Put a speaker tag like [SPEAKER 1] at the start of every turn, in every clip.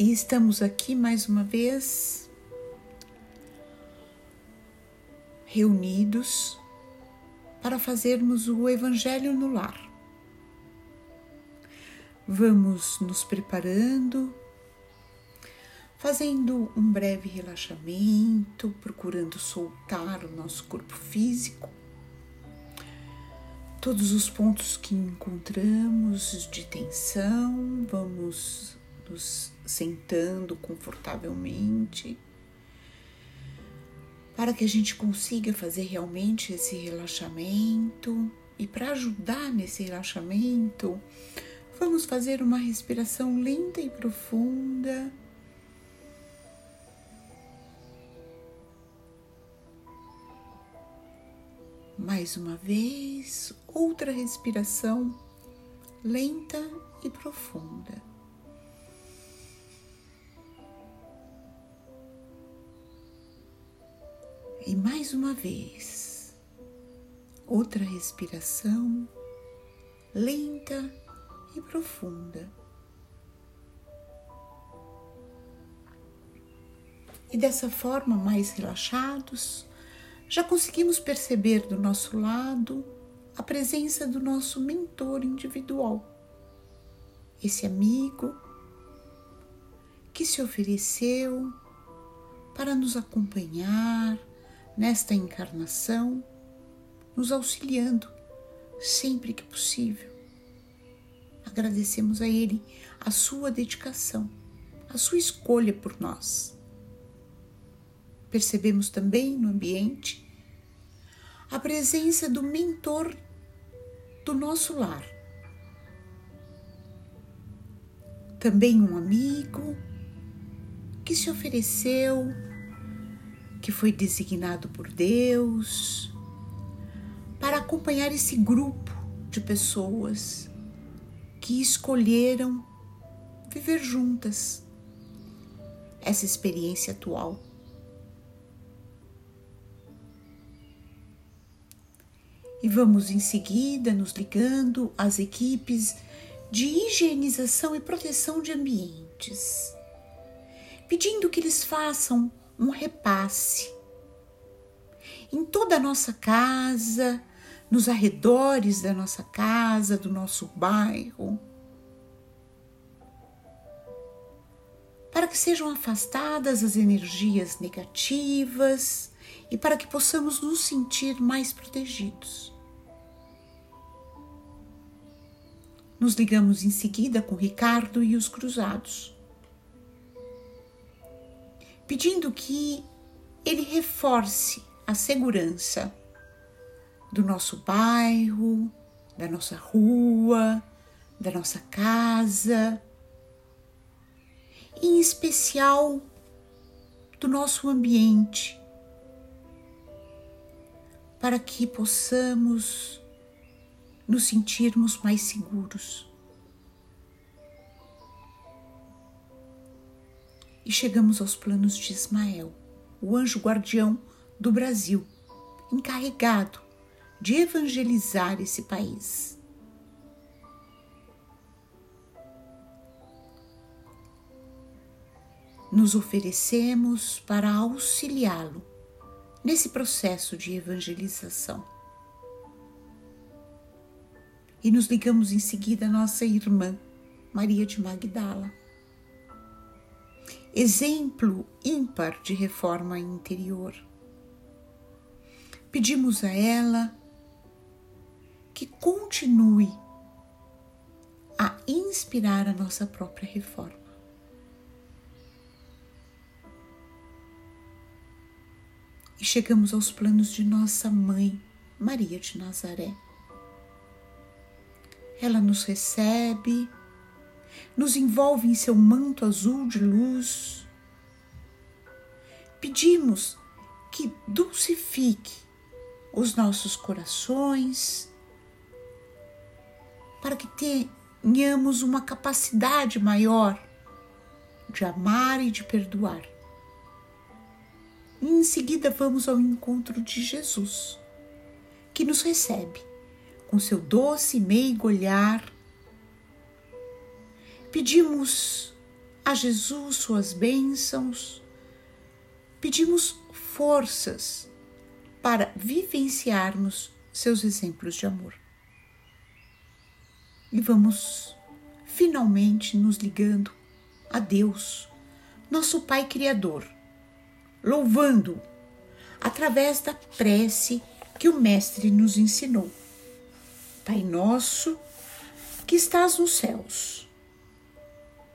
[SPEAKER 1] E estamos aqui mais uma vez reunidos para fazermos o Evangelho no lar. Vamos nos preparando, fazendo um breve relaxamento, procurando soltar o nosso corpo físico, todos os pontos que encontramos de tensão, vamos nos sentando confortavelmente, para que a gente consiga fazer realmente esse relaxamento. E para ajudar nesse relaxamento, vamos fazer uma respiração lenta e profunda. Mais uma vez, outra respiração lenta e profunda. E mais uma vez, outra respiração lenta e profunda. E dessa forma, mais relaxados, já conseguimos perceber do nosso lado a presença do nosso mentor individual, esse amigo que se ofereceu para nos acompanhar nesta encarnação, nos auxiliando sempre que possível. Agradecemos a Ele a sua dedicação, a sua escolha por nós. Percebemos também no ambiente a presença do mentor do nosso lar. Também um amigo que se ofereceu que foi designado por Deus para acompanhar esse grupo de pessoas que escolheram viver juntas essa experiência atual. E vamos em seguida nos ligando às equipes de higienização e proteção de ambientes, pedindo que eles façam um repasse. Em toda a nossa casa, nos arredores da nossa casa, do nosso bairro, para que sejam afastadas as energias negativas e para que possamos nos sentir mais protegidos. Nos ligamos em seguida com Ricardo e os cruzados pedindo que ele reforce a segurança do nosso bairro, da nossa rua, da nossa casa, em especial do nosso ambiente, para que possamos nos sentirmos mais seguros. E chegamos aos planos de Ismael, o anjo guardião do Brasil, encarregado de evangelizar esse país. Nos oferecemos para auxiliá-lo nesse processo de evangelização. E nos ligamos em seguida à nossa irmã, Maria de Magdala exemplo ímpar de reforma interior. Pedimos a ela que continue a inspirar a nossa própria reforma. E chegamos aos planos de nossa mãe, Maria de Nazaré. Ela nos recebe nos envolve em seu manto azul de luz. Pedimos que dulcifique os nossos corações, para que tenhamos uma capacidade maior de amar e de perdoar. E em seguida vamos ao encontro de Jesus, que nos recebe com seu doce e meigo olhar Pedimos a Jesus suas bênçãos, pedimos forças para vivenciarmos seus exemplos de amor. E vamos finalmente nos ligando a Deus, nosso Pai Criador, louvando através da prece que o Mestre nos ensinou. Pai nosso, que estás nos céus,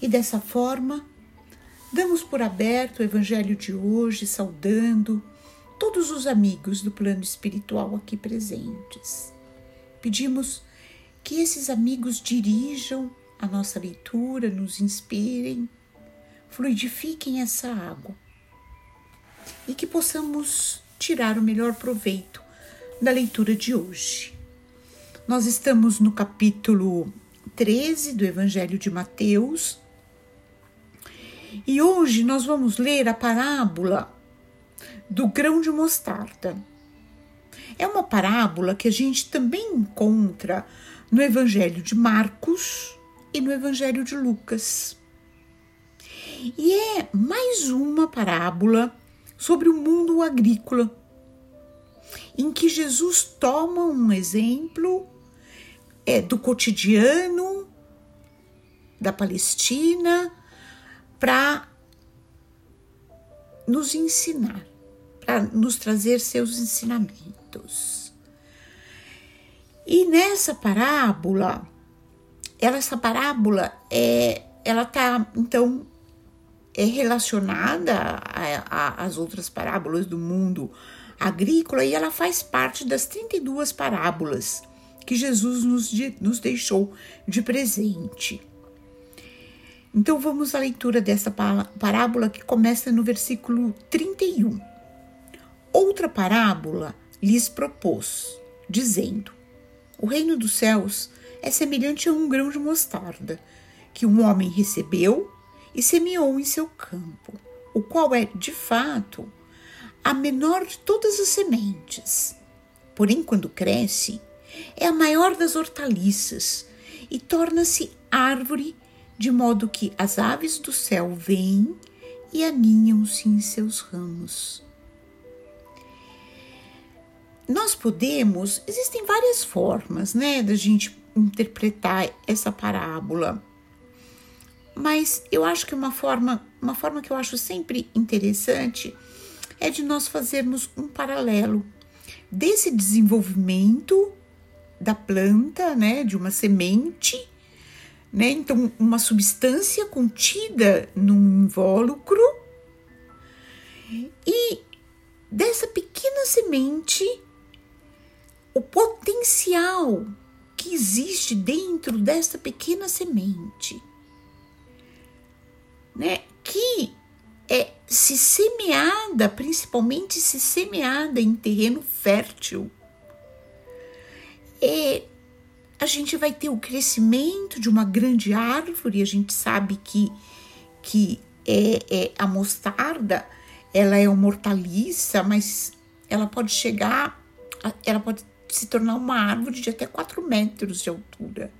[SPEAKER 1] E dessa forma, damos por aberto o Evangelho de hoje, saudando todos os amigos do plano espiritual aqui presentes. Pedimos que esses amigos dirijam a nossa leitura, nos inspirem, fluidifiquem essa água e que possamos tirar o melhor proveito da leitura de hoje. Nós estamos no capítulo 13 do Evangelho de Mateus e hoje nós vamos ler a parábola do grão de mostarda. É uma parábola que a gente também encontra no Evangelho de Marcos e no Evangelho de Lucas. E é mais uma parábola sobre o mundo agrícola, em que Jesus toma um exemplo é, do cotidiano da Palestina para nos ensinar para nos trazer seus ensinamentos. E nessa parábola, ela, essa parábola é, ela está então é relacionada às outras parábolas do mundo agrícola e ela faz parte das 32 parábolas que Jesus nos, nos deixou de presente. Então vamos à leitura dessa parábola que começa no versículo 31. Outra parábola lhes propôs, dizendo: O reino dos céus é semelhante a um grão de mostarda, que um homem recebeu e semeou em seu campo, o qual é, de fato, a menor de todas as sementes. Porém, quando cresce, é a maior das hortaliças e torna-se árvore, de modo que as aves do céu vêm e aninham-se em seus ramos nós podemos, existem várias formas, né, da gente interpretar essa parábola. Mas eu acho que uma forma, uma forma que eu acho sempre interessante é de nós fazermos um paralelo desse desenvolvimento da planta, né, de uma semente, né, então uma substância contida num invólucro e dessa pequena semente o potencial que existe dentro dessa pequena semente, né? Que é se semeada, principalmente se semeada em terreno fértil, é, a gente vai ter o crescimento de uma grande árvore. A gente sabe que, que é, é a mostarda ela é uma hortaliça, mas ela pode chegar, ela pode se tornar uma árvore de até 4 metros de altura.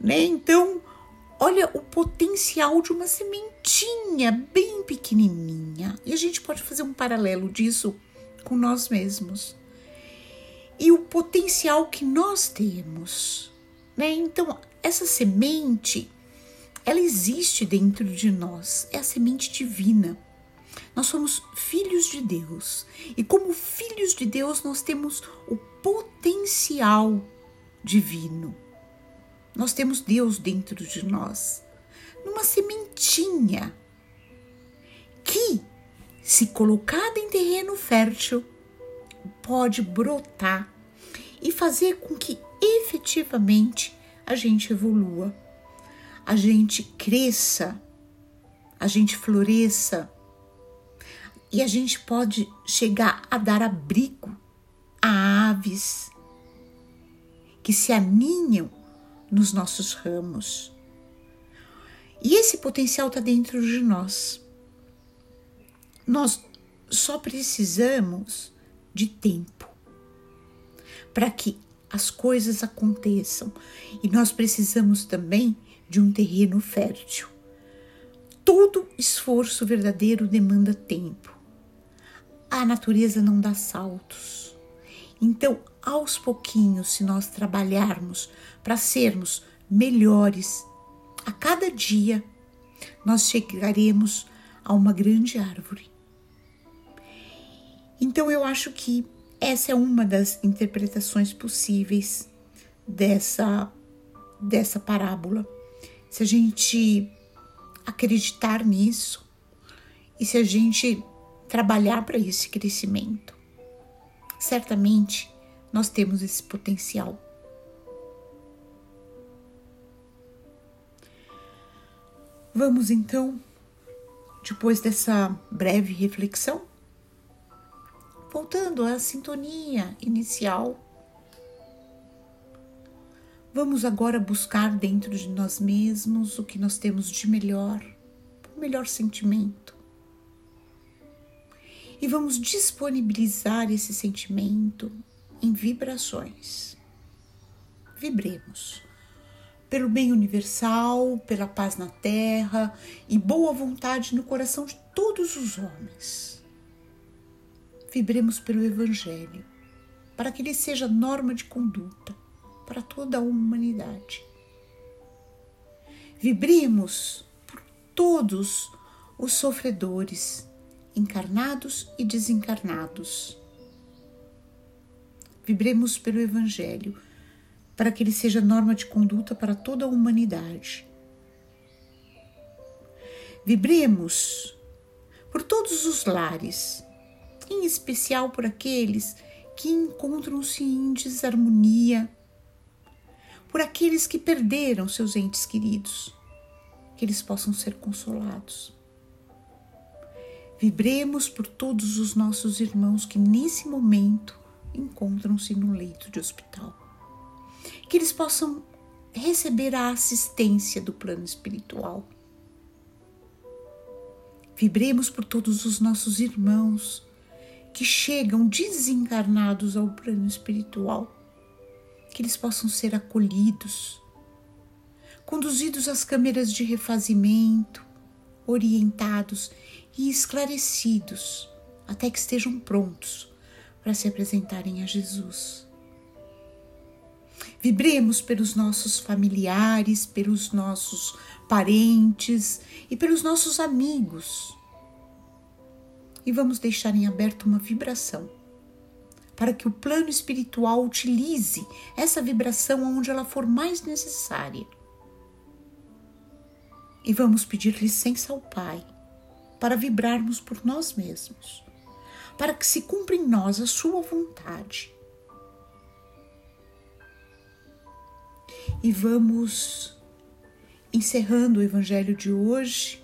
[SPEAKER 1] Né? Então, olha o potencial de uma sementinha bem pequenininha. E a gente pode fazer um paralelo disso com nós mesmos. E o potencial que nós temos. Né? Então, essa semente, ela existe dentro de nós. É a semente divina. Nós somos filhos de Deus e, como filhos de Deus, nós temos o potencial divino. Nós temos Deus dentro de nós, numa sementinha que, se colocada em terreno fértil, pode brotar e fazer com que efetivamente a gente evolua, a gente cresça a gente floresça e a gente pode chegar a dar abrigo a aves que se aninham nos nossos ramos. E esse potencial está dentro de nós. Nós só precisamos de tempo para que as coisas aconteçam. E nós precisamos também de um terreno fértil. Todo esforço verdadeiro demanda tempo. A natureza não dá saltos. Então, aos pouquinhos, se nós trabalharmos para sermos melhores a cada dia, nós chegaremos a uma grande árvore. Então, eu acho que essa é uma das interpretações possíveis dessa, dessa parábola. Se a gente acreditar nisso e se a gente trabalhar para esse crescimento, certamente nós temos esse potencial. Vamos então, depois dessa breve reflexão, voltando à sintonia inicial, vamos agora buscar dentro de nós mesmos o que nós temos de melhor, o melhor sentimento. E vamos disponibilizar esse sentimento em vibrações. Vibremos pelo bem universal, pela paz na terra e boa vontade no coração de todos os homens vibremos pelo Evangelho, para que ele seja norma de conduta para toda a humanidade. Vibremos por todos os sofredores, encarnados e desencarnados. Vibremos pelo Evangelho, para que ele seja norma de conduta para toda a humanidade. Vibremos por todos os lares, em especial por aqueles que encontram-se em desarmonia, por aqueles que perderam seus entes queridos, que eles possam ser consolados. Vibremos por todos os nossos irmãos que nesse momento encontram-se no leito de hospital, que eles possam receber a assistência do plano espiritual. Vibremos por todos os nossos irmãos que chegam desencarnados ao plano espiritual, que eles possam ser acolhidos, conduzidos às câmeras de refazimento, orientados e esclarecidos até que estejam prontos para se apresentarem a Jesus. Vibremos pelos nossos familiares, pelos nossos parentes e pelos nossos amigos e vamos deixar em aberto uma vibração para que o plano espiritual utilize essa vibração onde ela for mais necessária. E vamos pedir licença ao Pai para vibrarmos por nós mesmos, para que se cumpra em nós a Sua vontade. E vamos encerrando o Evangelho de hoje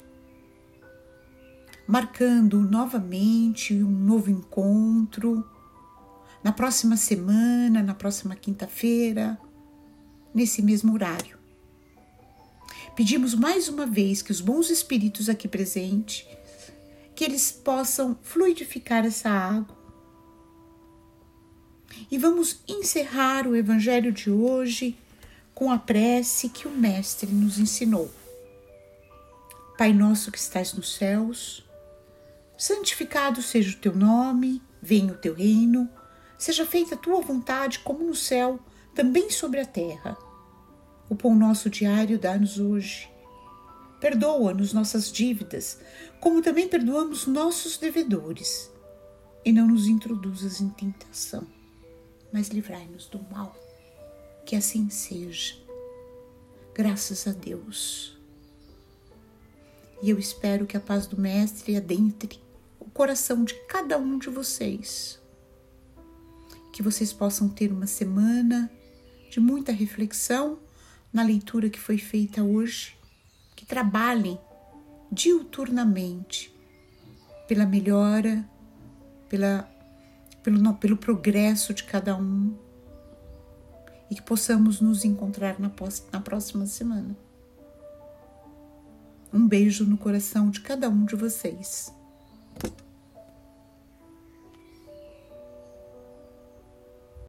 [SPEAKER 1] marcando novamente um novo encontro na próxima semana, na próxima quinta-feira, nesse mesmo horário. Pedimos mais uma vez que os bons espíritos aqui presentes, que eles possam fluidificar essa água. E vamos encerrar o evangelho de hoje com a prece que o mestre nos ensinou. Pai nosso que estais nos céus, santificado seja o teu nome, venha o teu reino, seja feita a tua vontade, como no céu, também sobre a terra. O pão nosso diário dá-nos hoje. Perdoa-nos nossas dívidas, como também perdoamos nossos devedores. E não nos introduzas em tentação, mas livrai-nos do mal. Que assim seja. Graças a Deus. E eu espero que a paz do Mestre adentre coração de cada um de vocês. Que vocês possam ter uma semana de muita reflexão na leitura que foi feita hoje, que trabalhem diuturnamente pela melhora, pela, pelo, pelo progresso de cada um e que possamos nos encontrar na, na próxima semana. Um beijo no coração de cada um de vocês.